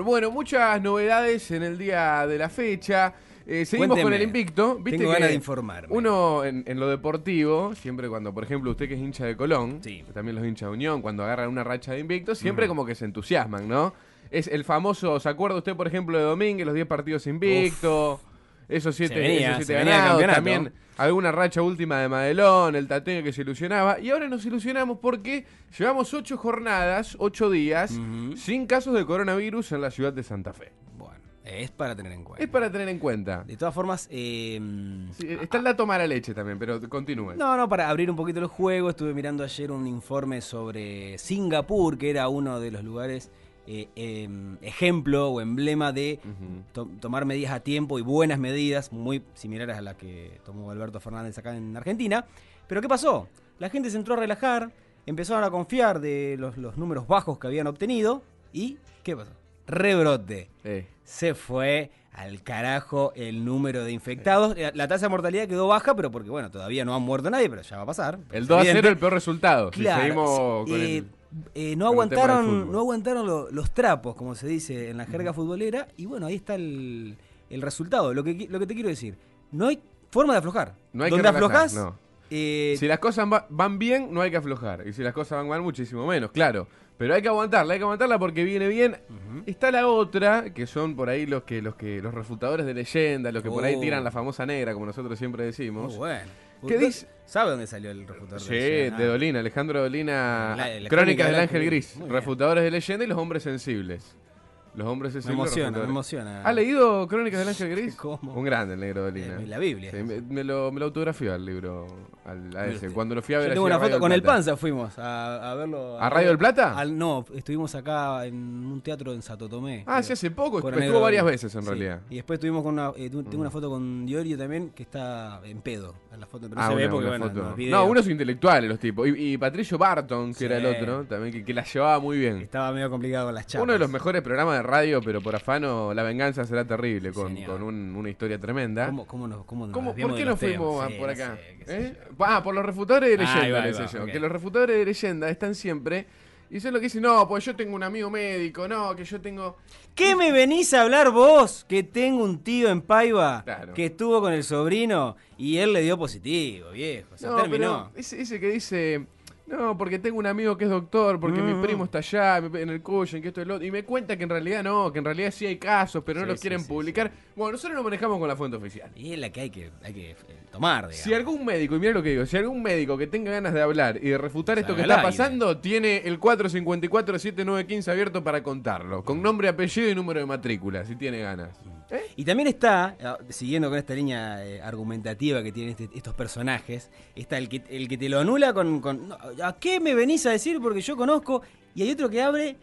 Pero bueno, muchas novedades en el día de la fecha. Eh, seguimos Cuénteme. con el invicto. ¿Viste Tengo que ganas de informarme. Uno en, en lo deportivo, siempre cuando, por ejemplo, usted que es hincha de Colón, Sí. también los hinchas de Unión, cuando agarran una racha de invicto, siempre como que se entusiasman, ¿no? Es el famoso, ¿se acuerda usted, por ejemplo, de Domínguez, los 10 partidos invicto? Esos siete, venía, esos siete ganados, también alguna racha última de Madelón, el Tateo que se ilusionaba. Y ahora nos ilusionamos porque llevamos ocho jornadas, ocho días, sin casos de coronavirus en la ciudad de Santa Fe. Bueno, es para tener en cuenta. Es para tener en cuenta. De todas formas, eh, Sí, está el dato mala leche también, pero continúe. No, no, para abrir un poquito el juego, estuve mirando ayer un informe sobre Singapur, que era uno de los lugares eh, em, ejemplo o emblema de to- tomar medidas a tiempo y buenas medidas, muy similares a las que tomó Alberto Fernández acá en Argentina. Pero ¿qué pasó? La gente se entró a relajar, empezaron a confiar de los, los números bajos que habían obtenido y ¿qué pasó? Rebrote. Eh, Se fue al carajo el número de infectados. La, la tasa de mortalidad quedó baja, pero porque, bueno, todavía no ha muerto nadie, pero ya va a pasar. el Es 2 a 0 evidente. el peor resultado. Si Claro, seguimos con eh, el- eh, no aguantaron, no aguantaron lo- los trapos, como se dice en la jerga futbolera, y bueno, ahí está el, el resultado. Lo que, lo que te quiero decir, no hay forma de aflojar. No hay que Donde relajar, aflojás, no. eh, Si las cosas va- van bien, no hay que aflojar. Y si las cosas van mal, muchísimo menos, claro. Pero hay que aguantarla, hay que aguantarla porque viene bien. Está la otra, que son por ahí los que los que los refutadores de leyenda, los que por ahí Oh. tiran la famosa negra, como nosotros siempre muy decimos. bueno. ¿Qué ¿Usted dice? ¿Sabe dónde salió el refutador? Sí, leyenda? de Dolina, Alejandro Dolina. La- la Crónicas del Ángel Gris, bien. refutadores de leyenda y los hombres sensibles. Los hombres Me sensibles. emociona, me emociona. ¿Ha leído Crónicas del Ángel Gris? ¿Cómo? Un grande el negro Dolina. Eh, la Biblia. Sí, me, me lo, me lo autografió al libro, al, a ese. Cuando lo fui a ver Yo tengo una foto con el. Panza, fuimos a, a verlo. ¿A Radio del Plata? al- no, estuvimos acá en un teatro en Sato Tomé. Ah, sí, hace poco. Estuvo Negro varias veces en Sí. realidad. Y después estuvimos con una, eh, tengo una foto con Diorio también que está en pedo en la foto, pero no Ah, se ve porque bueno, foto. no. No, unos intelectuales los tipos. Y, y Patricio Barton, que Sí. era el otro, también, que, que la llevaba muy bien. estaba medio complicado con las chapas. Uno de los mejores programas de radio, pero por afano, La venganza será terrible, con, con un- una historia tremenda. ¿Cómo, cómo nos, cómo nos ¿Cómo- desviamos ¿Por qué no temas? fuimos Sí, por no acá? sé ¿Eh? Ah, por los refutadores de Ahí leyenda, va, ahí les sé va, yo. ok. Que los refutadores de leyenda están siempre. Y eso es lo que dicen, no, pues yo tengo un amigo médico, no, que yo tengo. ¿Qué me venís a hablar vos? Que tengo un tío en Paiva Claro. que estuvo con el sobrino y él le dio positivo, viejo. Se No, terminó. pero ese, ese que dice, no, porque tengo un amigo que es doctor, porque mi Mm. primo está allá, en el Cuyen, que esto es lo otro. Y me cuenta que en realidad no, que en realidad sí hay casos, pero no Sí, los sí, quieren sí, publicar. Bueno, nosotros nos manejamos con la fuente oficial. Y es la que hay que, hay que eh, tomar, digamos. Si algún médico, y mira lo que digo, si algún médico que tenga ganas de hablar y de refutar esto que está pasando, tiene el 454-7915 abierto para contarlo, con nombre, apellido y número de matrícula, si tiene ganas. ¿Eh? Y también está, ah, siguiendo con esta línea eh, argumentativa que tienen este- estos personajes, está el que, el que te lo anula con, con, "No, ¿A qué me venís a decir? Porque yo conozco. Y hay otro que abre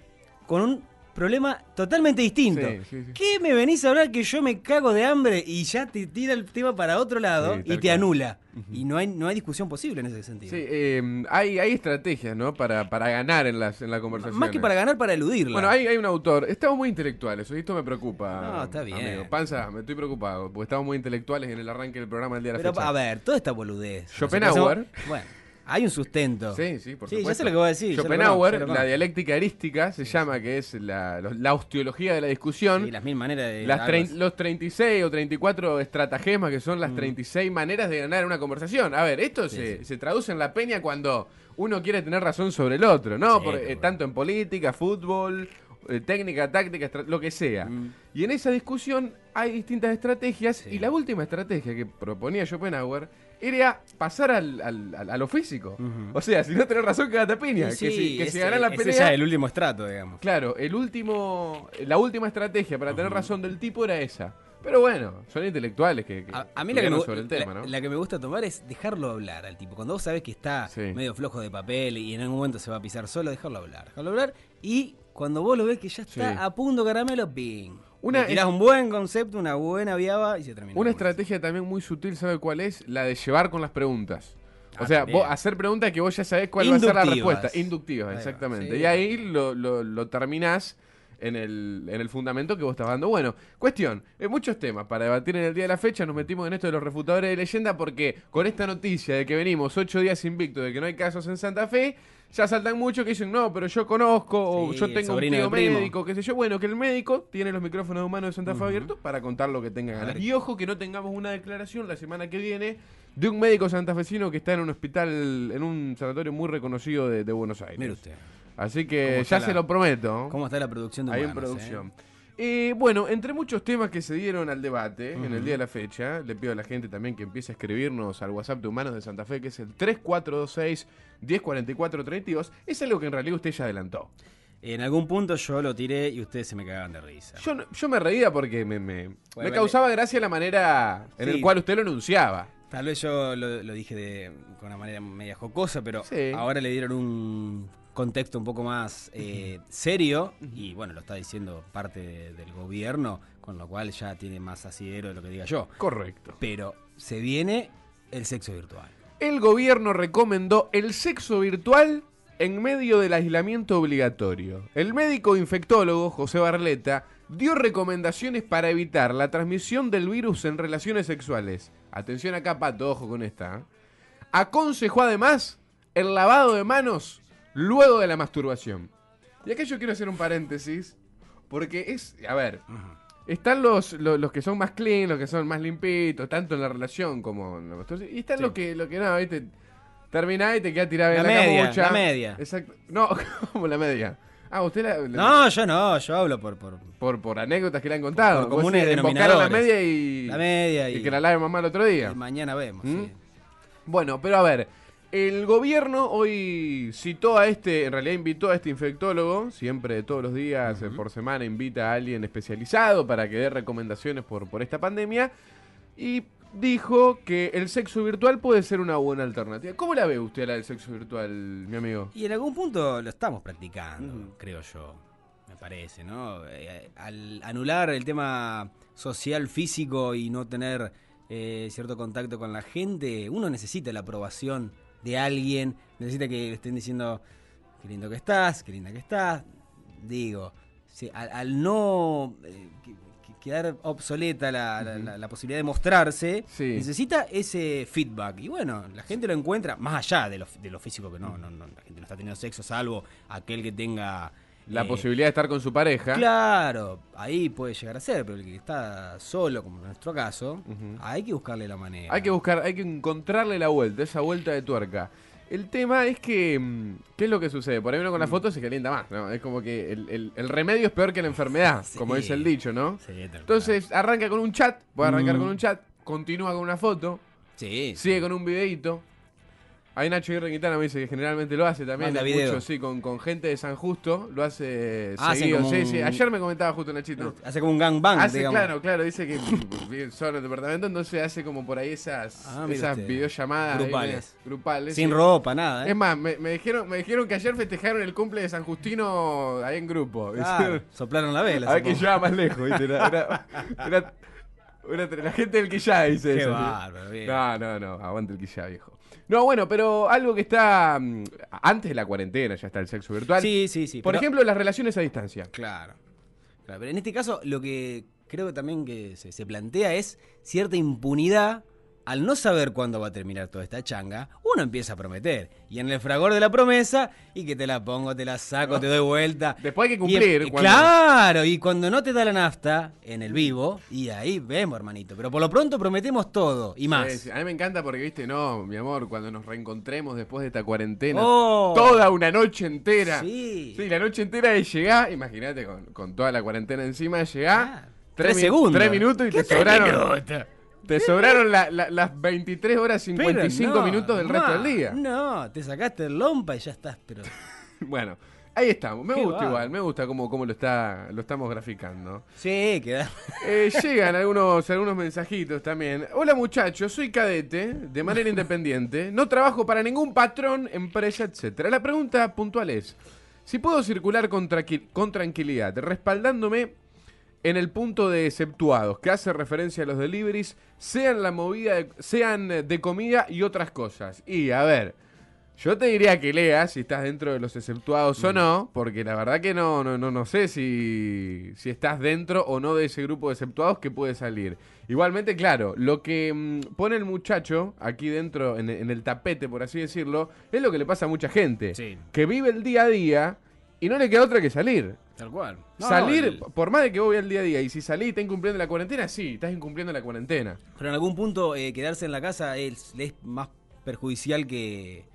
con un problema totalmente distinto. Sí, sí, sí. ¿Qué me venís a hablar que yo me cago de hambre y ya te tira el tema para otro lado y te cual. anula? Y no hay, no hay discusión posible en ese sentido. Sí, eh, hay, hay estrategias, ¿no? Para, para ganar en, las, en la conversación. Más que para ganar, para eludirla. Bueno, hay, hay un autor. Estamos muy intelectuales, esto me preocupa. No, está bien. amigo. Panza, me estoy preocupado, porque estamos muy intelectuales en el arranque del programa del día de la Pero fecha. a ver, toda esta boludez. Schopenhauer. Bueno, hay un sustento. Sí, sí, por Sí, supuesto. ya sé lo que voy a decir. lo Schopenhauer, conozco, yo lo la dialéctica erística, se llama, que es la, la osteología de la discusión. Sí, las mil maneras de. Las trein- los 36 o 34 estratagemas que Mm. son las 36 maneras de ganar una conversación. A ver, esto se, se traduce en la peña cuando uno quiere tener razón sobre el otro, ¿no? Sí, Por- eh, tanto en política, fútbol, eh, técnica, táctica, lo que sea. Mm. Y en esa discusión hay distintas estrategias Sí. y la última estrategia que proponía Schopenhauer era pasar al, al- al- a lo físico. O sea, si no tenés razón, quédate a piña. Que sí, si, que si ese- ganás la ese pelea... ya es el último estrato, digamos. Claro, el último, la última estrategia para tener razón del tipo era esa. Pero bueno, son intelectuales que, que A, a mí la que, me, estudiaron gu- sobre el la- tema, ¿no? la que me gusta tomar es dejarlo hablar al tipo. Cuando vos sabés que está Sí. medio flojo de papel y en algún momento se va a pisar solo, dejarlo hablar. Dejarlo hablar y cuando vos lo ves que ya está Sí. a punto caramelo, ping. Una tirás un buen concepto, una buena viaba y se termina. Una estrategia también muy sutil, ¿sabe cuál es? La de llevar con las preguntas. O Ah, sea, vos hacer preguntas que vos ya sabés cuál va a ser la respuesta. Inductivas, exactamente. sí. Y ahí lo, lo, lo terminás en el, en el fundamento que vos estás dando. Bueno, cuestión, hay muchos temas para debatir en el día de la fecha. Nos metimos en esto de los refutadores de leyenda porque con esta noticia de que venimos ocho días invictos, de que no hay casos en Santa Fe, ya saltan muchos que dicen, no, pero yo conozco, o yo tengo un tío médico, qué sé yo. Bueno, que el médico tiene los micrófonos humanos de Santa Fe abiertos para contar lo que tenga ganas. Y ojo que no tengamos una declaración la semana que viene de un médico santafesino que está en un hospital, en un sanatorio muy reconocido de, de Buenos Aires. Mire usted. Así ¿Cómo que ya la- se lo prometo. ¿Cómo está la producción de Ahí en producción. Eh, bueno, entre muchos temas que se dieron al debate en el día de la fecha, le pido a la gente también que empiece a escribirnos al WhatsApp de Humanos de Santa Fe, que es el 3426 1044 32. Es algo que en realidad usted ya adelantó. En algún punto yo lo tiré y ustedes se me cagaban de risa. Yo, yo me reía porque me, me, me causaba gracia la manera en Sí. el cual usted lo enunciaba. Tal vez yo lo, lo dije de, con una manera media jocosa, pero Sí. ahora le dieron un contexto un poco más eh, serio y bueno, lo está diciendo parte de- del gobierno, con lo cual ya tiene más asidero de lo que diga yo. Correcto. Pero se viene el sexo virtual. El gobierno recomendó el sexo virtual en medio del aislamiento obligatorio. El médico infectólogo José Barleta dio recomendaciones para evitar la transmisión del virus en relaciones sexuales. Atención acá, Pato, ojo con esta. ¿eh? Aconsejó además el lavado de manos luego de la masturbación. Y acá yo quiero hacer un paréntesis, porque es, a ver, están los, los, los que son más clean, los que son más limpitos, tanto en la relación como en la masturbación. Y están Sí. los que, lo que no, viste, terminás y te queda tirado en La media, camucha. la media. Exacto. No, como la media. Ah, usted la, la- No, yo no, yo hablo por, por por, por anécdotas que le han contado. Por Vos comunes sí, embocaron la denominadores. media y, la media y, y que la lave mamá el otro día. y mañana vemos. ¿Mm? sí. Bueno, pero a ver, el gobierno hoy citó a este, en realidad invitó a este infectólogo, siempre todos los días por semana invita a alguien especializado para que dé recomendaciones por, por esta pandemia y dijo que el sexo virtual puede ser una buena alternativa. ¿Cómo la ve usted la del sexo virtual, mi amigo? Y en algún punto lo estamos practicando, creo yo. Me parece, ¿no? Eh, al anular el tema social, físico y no tener eh, cierto contacto con la gente, uno necesita la aprobación de alguien, necesita que le estén diciendo qué lindo que estás, qué linda que estás. Digo, sí, al, al no eh, que- que- quedar obsoleta la, la- la- la posibilidad de mostrarse, Sí. necesita ese feedback. Y bueno, la gente lo encuentra más allá de lo, de lo físico, que no, no, no, la gente no está teniendo sexo, salvo aquel que tenga... La eh, posibilidad de estar con su pareja. Claro, ahí puede llegar a ser, pero el que está solo, como en nuestro caso, hay que buscarle la manera. Hay que buscar, hay que encontrarle la vuelta, esa vuelta de tuerca. El tema es que, mm, ¿qué es lo que sucede? Por ahí uno con Mm. la foto se calienta más, ¿no? Es como que el, el- el remedio es peor que la enfermedad, Sí. como dice el dicho, ¿no? Sí. Entonces arranca con un chat, puede arrancar Mm. con un chat, continúa con una foto, sí, sigue con un videíto. Ahí Nacho Guerra Quintana me dice que generalmente lo hace también. Manda video. mucho, sí, con, con gente de San Justo, lo hace Ah, seguido. Sí, un- sí. Ayer me comentaba justo Nachito. Hace como un gangbang, Hace, digamos. claro, claro, dice que vive solo el departamento, entonces hace como por ahí esas, Ah, esas usted. videollamadas Grupales. Sin sí. ropa, nada, ¿eh? Es más, me, me dijeron, me dijeron que ayer festejaron el cumple de San Justino ahí en grupo. Claro, soplaron la vela. a ver que lleva más lejos, ¿viste? Era, era- era- era- la gente del Quillá dice Qué eso. bárbaro. No, no, no, aguante el Quillá, viejo. No, bueno, pero algo que está mm, antes de la cuarentena, ya está el sexo virtual. Sí, sí, sí. Por pero- ejemplo, las relaciones a distancia. Claro. Claro, Pero en este caso, lo que creo que también que se, se plantea es cierta impunidad. Al no saber cuándo va a terminar toda esta changa, uno empieza a prometer. Y en el fragor de la promesa, y que te la pongo, te la saco, te doy vuelta. Después hay que cumplir. y cuando- Claro, y cuando no te da la nafta en el vivo, y ahí vemos, hermanito. Pero por lo pronto prometemos todo y más. Sí, sí. A mí me encanta porque, viste, no, mi amor, cuando nos reencontremos después de esta cuarentena, Oh. toda una noche entera. Sí. Sí, la noche entera de llegar, imagínate, con, con toda la cuarentena encima, llegás, Ah, tres, segundos. tres minutos y te ¿Qué sobraron, minutos? Te sobraron la- la- las 23 horas Pero 55 no, minutos del resto del día. No, te sacaste el lompa y ya estás, pero. Bueno, ahí estamos. Me Qué gusta igual, me gusta cómo, cómo lo, está, lo estamos graficando. Sí, queda. Eh, llegan algunos, algunos mensajitos también. Hola muchachos, soy cadete, de manera independiente. No trabajo para ningún patrón, empresa, etcétera. La pregunta puntual es: si puedo circular con, tranqui- con tranquilidad, respaldándome en el punto de exceptuados, que hace referencia a los deliveries, sean la movida, de- sean de comida y otras cosas. Y a ver. Yo te diría que leas si estás dentro de los exceptuados o no, porque la verdad que no, no, no, no sé si, si estás dentro o no de ese grupo de exceptuados que puede salir. Igualmente, claro, lo que mm, pone el muchacho aquí dentro, en, en el tapete, por así decirlo, es lo que le pasa a mucha gente. Sí. Que vive el día a día y no le queda otra que salir. Tal cual. No, salir, el- por más de que voy al día a día, y si salís y estás incumpliendo la cuarentena, sí, estás incumpliendo la cuarentena. Pero en algún punto eh, quedarse en la casa es, le es más perjudicial que,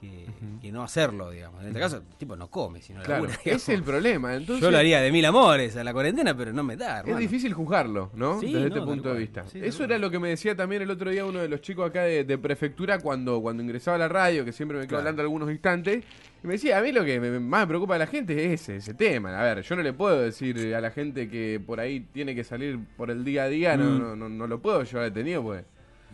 que, que no hacerlo, digamos. En este caso, el tipo no come, sino Claro, labura, es el problema. Entonces, Yo lo haría de mil amores a la cuarentena, pero no me da, Es difícil juzgarlo, ¿no? Sí, Desde no, este punto de vista. Sí, Eso era lo que me decía también el otro día uno de los chicos acá de, de prefectura cuando, cuando ingresaba a la radio, que siempre me quedo Claro. hablando algunos instantes. Y me decía, a mí lo que me- más me preocupa de la gente es ese, ese tema. A ver, yo no le puedo decir a la gente que por ahí tiene que salir por el día a día, no, Mm. no, no, no lo puedo llevar detenido, pues.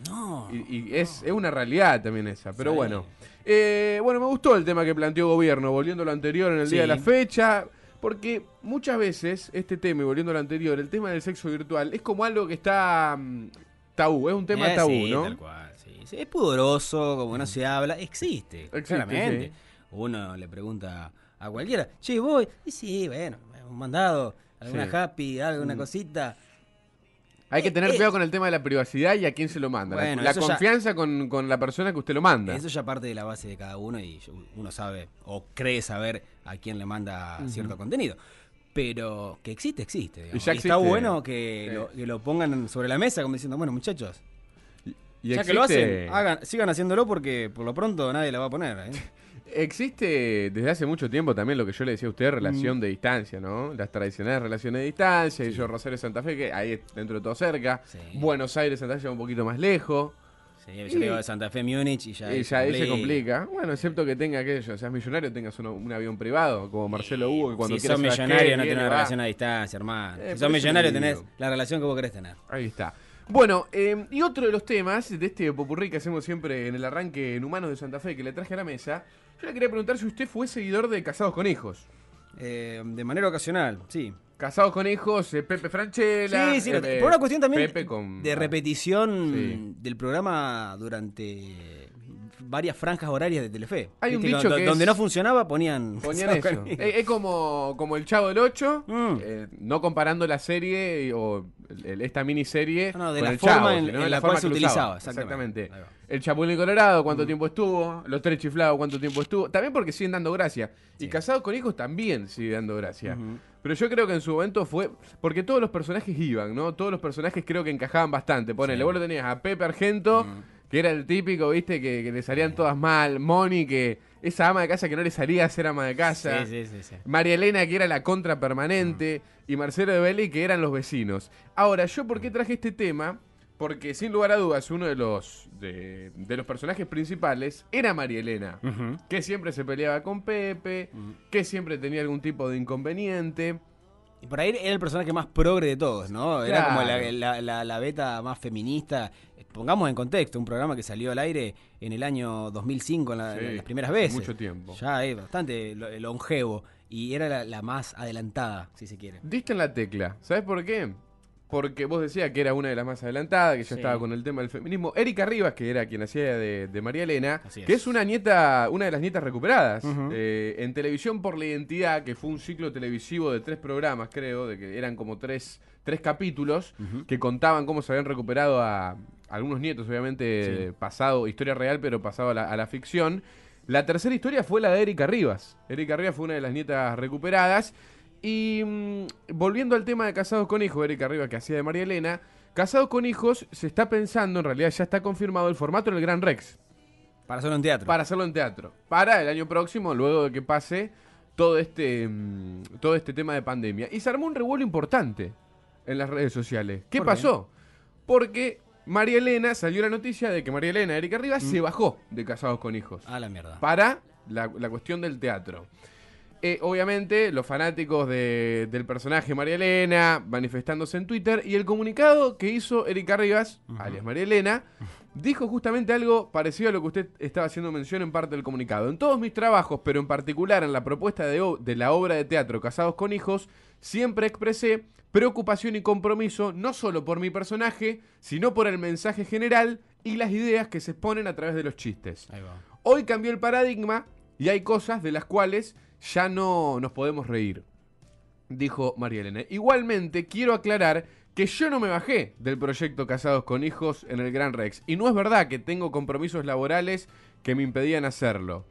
No. Y, y es, es una realidad también esa. Pero Sí. bueno. Eh, bueno, me gustó el tema que planteó gobierno, volviendo a lo anterior en el día de la fecha. Porque muchas veces este tema, y volviendo a lo anterior, el tema del sexo virtual, es como algo que está mm, tabú, es un tema Eh, tabú, sí, ¿no? tal cual, sí. Sí, Es pudoroso, como no se habla, existe, Existe, claramente. sí. Uno le pregunta a cualquiera, che, voy, y sí, bueno, un mandado, alguna happy, alguna Mm. cosita. Hay que tener eh. cuidado con el tema de la privacidad y a quién se lo manda. La- Bueno, la eso ya- confianza con, con la persona que usted lo manda. Eso ya parte de la base de cada uno y uno sabe o cree saber a quién le manda cierto contenido. Pero que existe, existe. Y ya Y está bueno que, Sí. lo, que lo pongan sobre la mesa como diciendo, bueno, muchachos, Y ya que lo hacen, hagan, sigan haciéndolo porque por lo pronto nadie la va a poner. ¿eh? Existe desde hace mucho tiempo también lo que yo le decía a usted, Mm. relación de distancia, ¿no? Las tradicionales relaciones de distancia, y yo Rosario Santa Fe, que ahí es dentro de todo cerca. Sí. Buenos Aires, Santa Fe, un poquito más lejos. Sí, yo digo de Santa Fe, Múnich y ya, y ya ahí se complica. Bueno, excepto que tenga aquello, seas millonario, tengas uno- un avión privado, como Marcelo Hugo, que cuando si sos millonario no tenés una va. relación a distancia, hermano. Eh, si sos millonario te tenés la relación que vos querés tener. Ahí está. Bueno, eh, y otro de los temas de este popurrí que hacemos siempre en el arranque en Humanos de Santa Fe que le traje a la mesa, yo le quería preguntar si usted fue seguidor de Casados con Hijos. Eh, de manera ocasional, sí. Casados con Hijos, eh, Pepe Franchella. Sí, sí, eh, por una cuestión también con- de repetición Sí. del programa durante varias franjas horarias de Telefe. Hay un Viste, dicho que donde es- no funcionaba ponían Ponían eso. es como, como el Chavo del 8, Mm. eh, no comparando la serie o el- esta miniserie No, no, de con la el forma Chavo, en- la forma cual se utilizaba, exactamente. El Chapulín Colorado, ¿cuánto Mm. tiempo estuvo? Los Tres Chiflados, ¿cuánto tiempo estuvo? También porque siguen dando gracia. Y. Casados con Hijos también sigue dando gracia. Pero yo creo que en su momento fue. Porque todos los personajes iban, ¿no? Todos los personajes creo que encajaban bastante. Ponele, Sí. vos lo tenías a Pepe Argento, Mm. que era el típico, ¿viste? Que, que le salían todas mal. Moni, que. Esa ama de casa que no le salía a ser ama de casa. Sí, sí, sí. María Elena, que era la contra permanente, y Marcelo de Belli, que eran los vecinos. Ahora, ¿yo por qué traje este tema? Porque sin lugar a dudas, uno de los, de, de los personajes principales era María Elena, que siempre se peleaba con Pepe, que siempre tenía algún tipo de inconveniente. Y por ahí era el personaje más progre de todos, ¿no? Era como la, la- la- la beta más feminista. Pongamos en contexto, un programa que salió al aire en el año 2005, en, Sí, en las primeras veces. mucho tiempo. Ya es bastante lo- longevo. Y era la, la más adelantada, si se quiere. Diste en la tecla, ¿sabes por qué? Porque vos decías que era una de las más adelantadas, que ya Sí. estaba con el tema del feminismo. Erika Rivas, que era quien hacía de, de María Elena, que es. una nieta, una de las nietas recuperadas. Eh, en Televisión por la Identidad, que fue un ciclo televisivo de tres programas, creo, de que eran como tres, tres capítulos, que contaban cómo se habían recuperado a algunos nietos, obviamente, Sí. pasado, historia real, pero pasado a la, a la ficción. La tercera historia fue la de Erika Rivas. Erika Rivas fue una de las nietas recuperadas. Y mm, volviendo al tema de Casados con Hijos, Erika Rivas que hacía de María Elena, Casados con Hijos se está pensando, en realidad ya está confirmado el formato del Gran Rex, Para hacerlo en teatro. para hacerlo en teatro. Para el año próximo, luego de que pase todo este, mm, todo este tema de pandemia. Y se armó un revuelo importante en las redes sociales. ¿Qué pasó? Porque María Elena salió la noticia de que María Elena, Erika Rivas, Mm. se bajó de Casados con Hijos A la mierda. para la, la cuestión del teatro. Eh, obviamente, los fanáticos de- del personaje María Elena manifestándose en Twitter y el comunicado que hizo Erika Rivas, alias María Elena, dijo justamente algo parecido a lo que usted estaba haciendo mención en parte del comunicado. En todos mis trabajos, pero en particular en la propuesta de, de la obra de teatro Casados con Hijos, siempre expresé preocupación y compromiso no solo por mi personaje, sino por el mensaje general y las ideas que se exponen a través de los chistes. Ahí va. Hoy cambió el paradigma y hay cosas de las cuales ya no nos podemos reír, dijo María Elena. Igualmente, quiero aclarar que yo no me bajé del proyecto Casados con Hijos en el Gran Rex. Y no es verdad que tengo compromisos laborales que me impedían hacerlo.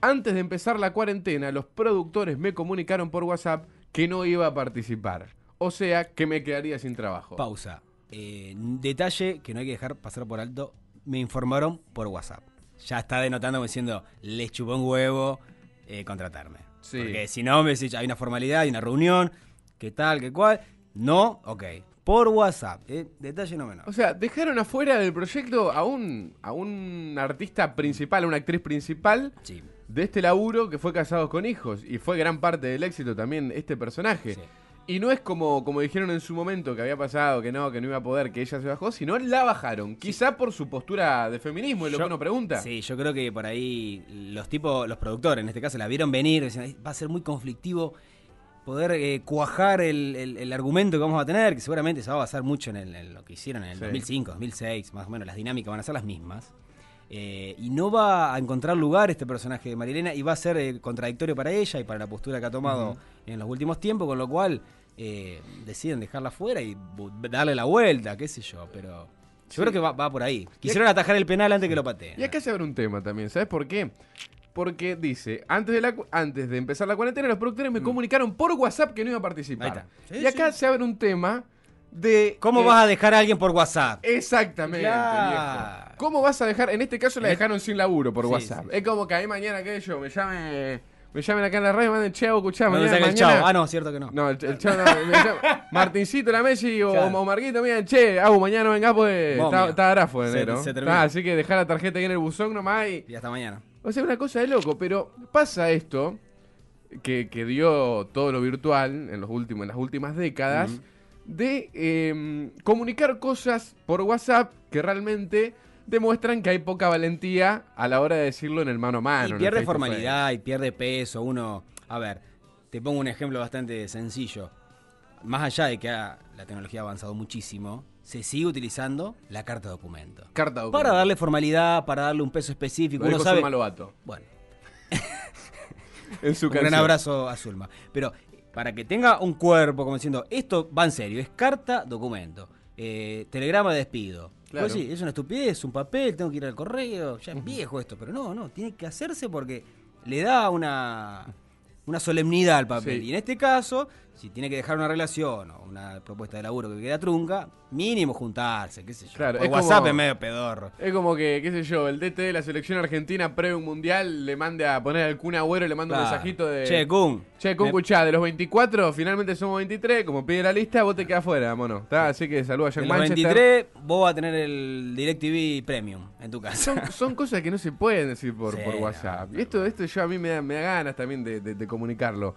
Antes de empezar la cuarentena, los productores me comunicaron por WhatsApp que no iba a participar. O sea, que me quedaría sin trabajo. Pausa. Eh, detalle que no hay que dejar pasar por alto. Me informaron por WhatsApp. Ya está denotando diciendo, les chupó un huevo eh, contratarme. Sí. Porque si no, me decís, hay una formalidad, hay una reunión, qué tal, qué cual. No, ok. Por WhatsApp. eh, detalle no menor. O sea, dejaron afuera del proyecto a un, a un artista principal, a una actriz principal Sí. de este laburo que fue Casados con Hijos. Y fue gran parte del éxito también este personaje. Sí. Y no es como, como dijeron en su momento que había pasado, que no, que no iba a poder, que ella se bajó, sino la bajaron. Quizá por su postura de feminismo, es lo Yo- que uno pregunta. Sí, yo creo que por ahí los tipos, los productores en este caso, la vieron venir, decían, "Ay, va a ser muy conflictivo poder eh, cuajar el, el- el argumento que vamos a tener, que seguramente se va a basar mucho en, el- en lo que hicieron en el Sí. 2005, 2006, más o menos, las dinámicas van a ser las mismas. Eh, y no va a encontrar lugar este personaje de Marilena y va a ser eh, contradictorio para ella y para la postura que ha tomado en los últimos tiempos, con lo cual eh, deciden dejarla fuera y darle la vuelta, qué sé yo, pero yo Sí. creo que va, va por ahí. Quisieron atajar el penal antes que lo pateen. Y acá se abre un tema también, ¿sabes por qué? Porque dice, antes de, la, antes de empezar la cuarentena, los productores me comunicaron por WhatsApp que no iba a participar. Mm. Ahí está. Sí, y acá se abre un tema de... ¿Cómo eh, vas a dejar a alguien por WhatsApp? Exactamente, Claro. viejo. ¿Cómo vas a dejar? En este caso la Eh, dejaron sin laburo por sí, WhatsApp. sí. Es como que ahí mañana que yo me llame, me llamen acá en la radio manden, che, escuchá, ¿Dónde mañana, el chavo? Ah, no, cierto que no. No, el, el chavo no, me llama- Martincito, la Messi o, Claro. o Marquito, miren, che, Agu, mañana no venga pues está, grafo de Se- enero. se terminó. Ah, así que dejá la tarjeta ahí en el buzón nomás y... Y hasta mañana. O sea, una cosa de loco, pero pasa esto que, que dio todo lo virtual en, los últimos, en las últimas décadas, de eh, comunicar cosas por WhatsApp que realmente demuestran que hay poca valentía a la hora de decirlo en el mano a mano. y pierde formalidad y pierde peso. Uno, a ver, te pongo un ejemplo bastante sencillo. Más allá de que la tecnología ha avanzado muchísimo, se sigue utilizando la carta documento. Carta documento. Para darle formalidad, para darle un peso específico. Lo Uno sabe. Bueno, en su un gran abrazo a Zulma. Pero para que tenga un cuerpo, como diciendo, esto va en serio, es carta, documento. Eh, telegrama de despido. Claro. Pues sí, es una estupidez, un papel, tengo que ir al correo, ya es viejo esto, pero no, no, tiene que hacerse porque le da una, una solemnidad al papel. Sí. Y en este caso, si tiene que dejar una relación o una propuesta de laburo que queda trunca, mínimo juntarse, qué sé yo. Claro, Por es WhatsApp como- es medio pedorro. Es como que, qué sé yo, el DT de la selección argentina previo un mundial le mande a poner al Kun Agüero y le manda un mensajito de... Che, Kun. Che, Kun, me- escuchá, de los 24, finalmente somos 23, como pide la lista, vos te quedás fuera, mono. ¿Tá? Así que saluda a de Jack los Manchester. 23, vos vas a tener el DirecTV Premium en tu casa. Son, son cosas que no se pueden decir por, Sí, por no, WhatsApp. no, y esto, esto yo a mí me da, me da ganas también de, de- de comunicarlo.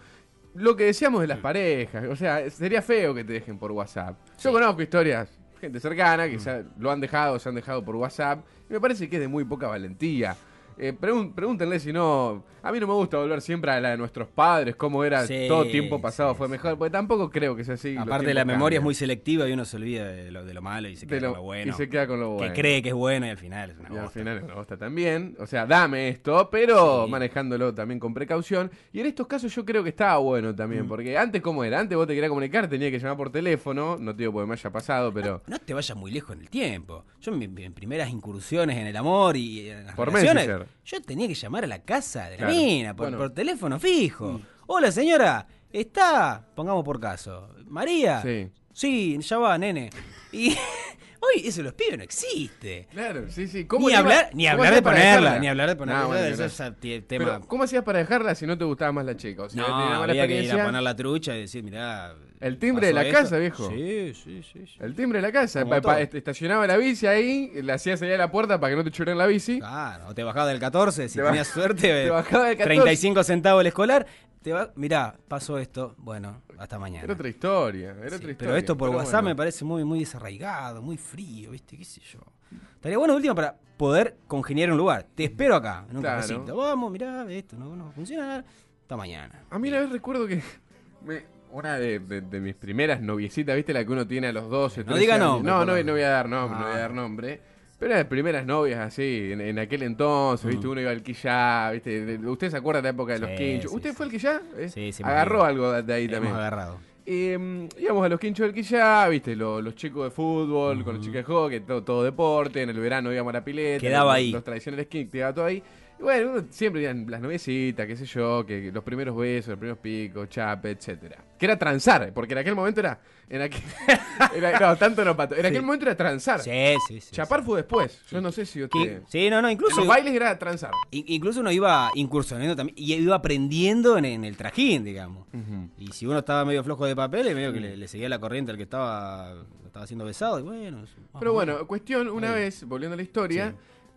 Lo que decíamos de las parejas, o sea, sería feo que te dejen por WhatsApp. Yo conozco historias, gente cercana, que se ha- lo han dejado, se han dejado por WhatsApp, y me parece que es de muy poca valentía. Eh, pregúntenle si no. A mí no me gusta volver siempre a la de nuestros padres, cómo era Sí, todo tiempo pasado sí, fue mejor, porque tampoco creo que sea así. Aparte, la memoria es muy selectiva y uno se olvida de lo, de lo malo y se queda lo- con lo bueno. Y se queda con lo bueno. Que cree que es bueno y al final es una Y al final es una bosta también. O sea, dame esto, pero Sí. manejándolo también con precaución. Y en estos casos yo creo que estaba bueno Mm. también, porque antes, ¿cómo era? Antes vos te querías comunicar, tenía que llamar por teléfono. No te digo porque me haya pasado, pero. No te vayas muy lejos en el tiempo. Yo, en mis, primeras incursiones en el amor y en las Por relaciones, Messenger. yo tenía que llamar a la casa de la Claro. Mina por, Bueno. por teléfono fijo. Hola, señora. ¿Está? Pongamos por caso. ¿María? Sí. Sí, ya va, nene. Y hoy eso de los pibes no existe. Claro, sí, sí. Ni le iba- hablar, ni cómo hablar de ponerla, ni hablar de ponerla. No, bueno, Eso gracias. es el tema. Pero, ¿cómo hacías para dejarla si no te gustaba más la chica? O sea, no, había que ir a poner la trucha y decir, mirá. El timbre de la casa, viejo. Sí, sí, sí. sí. El timbre de la casa. Pa- pa- estacionaba la bici ahí, le hacías salir a la puerta para que no te choreen la bici. Claro, o te bajaba del 14, si tenías suerte, te bajaba del 14. 35 centavos el escolar. Te va, mirá, pasó esto, bueno, hasta mañana. Era otra historia, era Sí, otra historia. pero esto por Pero WhatsApp bueno. me parece muy, muy desarraigado, muy frío, ¿viste? ¿Qué sé yo? Estaría bueno, último, para poder congeniar en un lugar. Te espero acá, en un Claro. cafecito. Vamos, mirá, esto no, no va a funcionar. Hasta mañana. A mí una vez recuerdo que me- una de, de- de mis primeras noviecitas, ¿viste? La que uno tiene a los 12, No 13 diga nombre, No, no, no voy a dar nombre, no voy a Ah. dar nombre. Pero eran primeras novias así, en, en aquel entonces, ¿viste? Uno iba al quillá, ¿viste? ¿Usted se acuerda de la época de los Sí, quinchos? sí, ¿Usted sí. fue el quillá? ¿Eh? Sí, sí, hemos Agarró algo de ahí Hemos también. agarrado. Eh, íbamos a los quinchos del quillá, ¿viste? Los, los chicos de fútbol, con los chicos de hockey, todo, todo deporte. En el verano íbamos a la pileta. Quedaba los, ahí. Los tradicionales skins, quedaba todo ahí. Bueno, uno siempre iban las noviecitas, qué sé yo, que los primeros besos, los primeros picos, chape, etcétera. Que era transar, porque en aquel momento era. En aquel, era- no, tanto no pato. En aquel Sí. momento era transar. Sí, sí, sí. Chapar fue después. Yo no sé si usted. Sí, no, no, En incluso. los bailes era transar. in- Incluso uno iba incursionando también y iba aprendiendo en, en el trajín, digamos. Y si uno estaba medio flojo de papel, medio que le, le seguía la corriente al que estaba, estaba siendo besado. Y bueno, Pero bueno, cuestión, una vez, volviendo a la historia,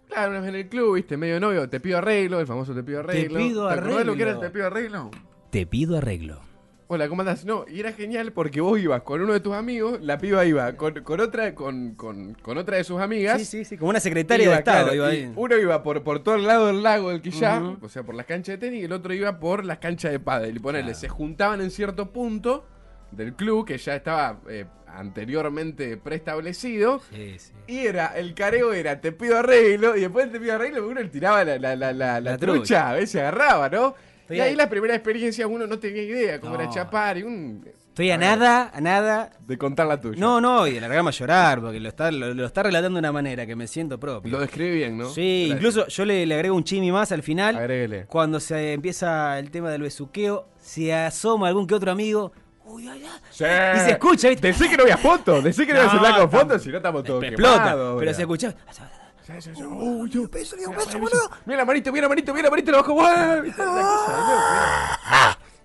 claro, una vez en el club, viste, medio novio, te pido arreglo, el famoso te pido arreglo. pido ¿Te acordás lo que era el arreglo. te pido arreglo? Te pido arreglo. Hola, ¿cómo andás? No, y era genial porque vos ibas con uno de tus amigos, la piba iba con, con otra, con, con, con otra de sus amigas. Sí, sí, sí, como una secretaria Iba, de Estado. claro, iba ahí. Uno iba por, por todo el lado del lago del Quillá, o sea, por las canchas de tenis, y el otro iba por las canchas de pádel. Y ponerle, Claro. se juntaban en cierto punto del club que ya estaba eh, anteriormente preestablecido. Sí, sí. Y era, el careo era, te pido arreglo, y después te pido arreglo, uno le tiraba la, la, la, la, trucha, trucha. a veces se agarraba, ¿no? Estoy y ahí la primera experiencia uno no tenía idea cómo era chapar y un... Estoy a nada, a nada. De contar la tuya. No, no, y de largarme a llorar, porque lo está, lo, lo está relatando de una manera que me siento propio. Lo describe bien, ¿no? Sí, Gracias. incluso yo le, le agrego un chimi más al final. Agréguele. Cuando se empieza el tema del besuqueo, se asoma algún que otro amigo. Uy. Sí. Y se escucha, ¿viste? Decí que no había fotos, decí que no, había celular con fotos, si no estamos todos explota. quemados, Pero se escucha. Uy, yo beso, digo, beso, boludo. Mira la manito, mira la manito, mira la manito, lo bajo.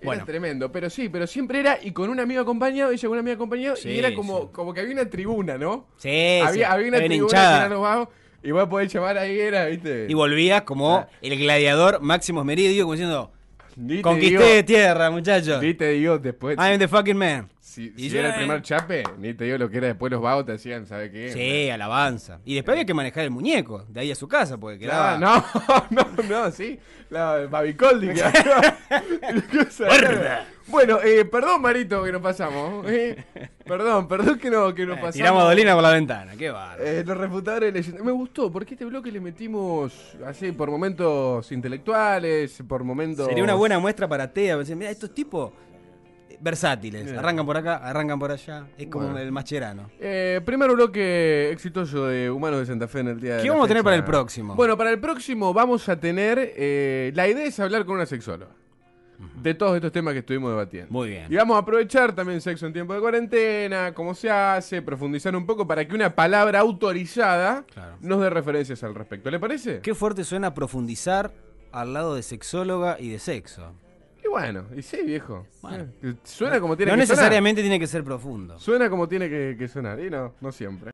Era- Bueno. tremendo, pero sí, pero siempre era y con un amigo acompañado, ella con un amigo acompañado, Sí, y era como, sí. como que había una tribuna, ¿no? Sí, sí. había, había una Había tribuna que los vagos, y vos podés llamar ahí, era, ¿viste? Y volvía como Ah. el gladiador Máximo Meridio, como diciendo: Ni Conquisté digo- tierra, muchachos. Ni te digo después. I am the fucking man. Si, Y si yo- era el primer chape, ni te digo lo que era después los vagos te hacían, ¿sabes qué? Sí, alabanza. Y después había que manejar el muñeco, de ahí a su casa, porque quedaba. Claro, no, no, no, sí. La Babicoldi que Cosa rara. Bueno, eh, perdón, Marito, que nos pasamos. eh. Perdón, perdón que no, que nos Eh, pasamos. tiramos a Dolina por la ventana, qué bárbaro. Eh, los refutadores. Me gustó, porque este bloque le metimos así por momentos intelectuales, por momentos. Sería una buena muestra para Tea. Mira, estos tipos eh, versátiles. Bien. Arrancan por acá, arrancan por allá. Es como Bueno. el macherano. Eh, primer bloque exitoso de Humanos de Santa Fe en el día de ¿Qué vamos a tener para el próximo? Bueno, para el próximo vamos a tener. eh, la idea es hablar con una sexóloga. De todos estos temas que estuvimos debatiendo. Muy bien. Y vamos a aprovechar también sexo en tiempo de cuarentena, cómo se hace, profundizar un poco para que una palabra autorizada Claro. nos dé referencias al respecto. ¿Le parece? Qué fuerte suena profundizar al lado de sexóloga y de sexo. Y bueno, y sí, viejo. Bueno. Suena como tiene no que sonar. necesariamente tiene que ser profundo. Suena como tiene que, que sonar. Y no, no siempre.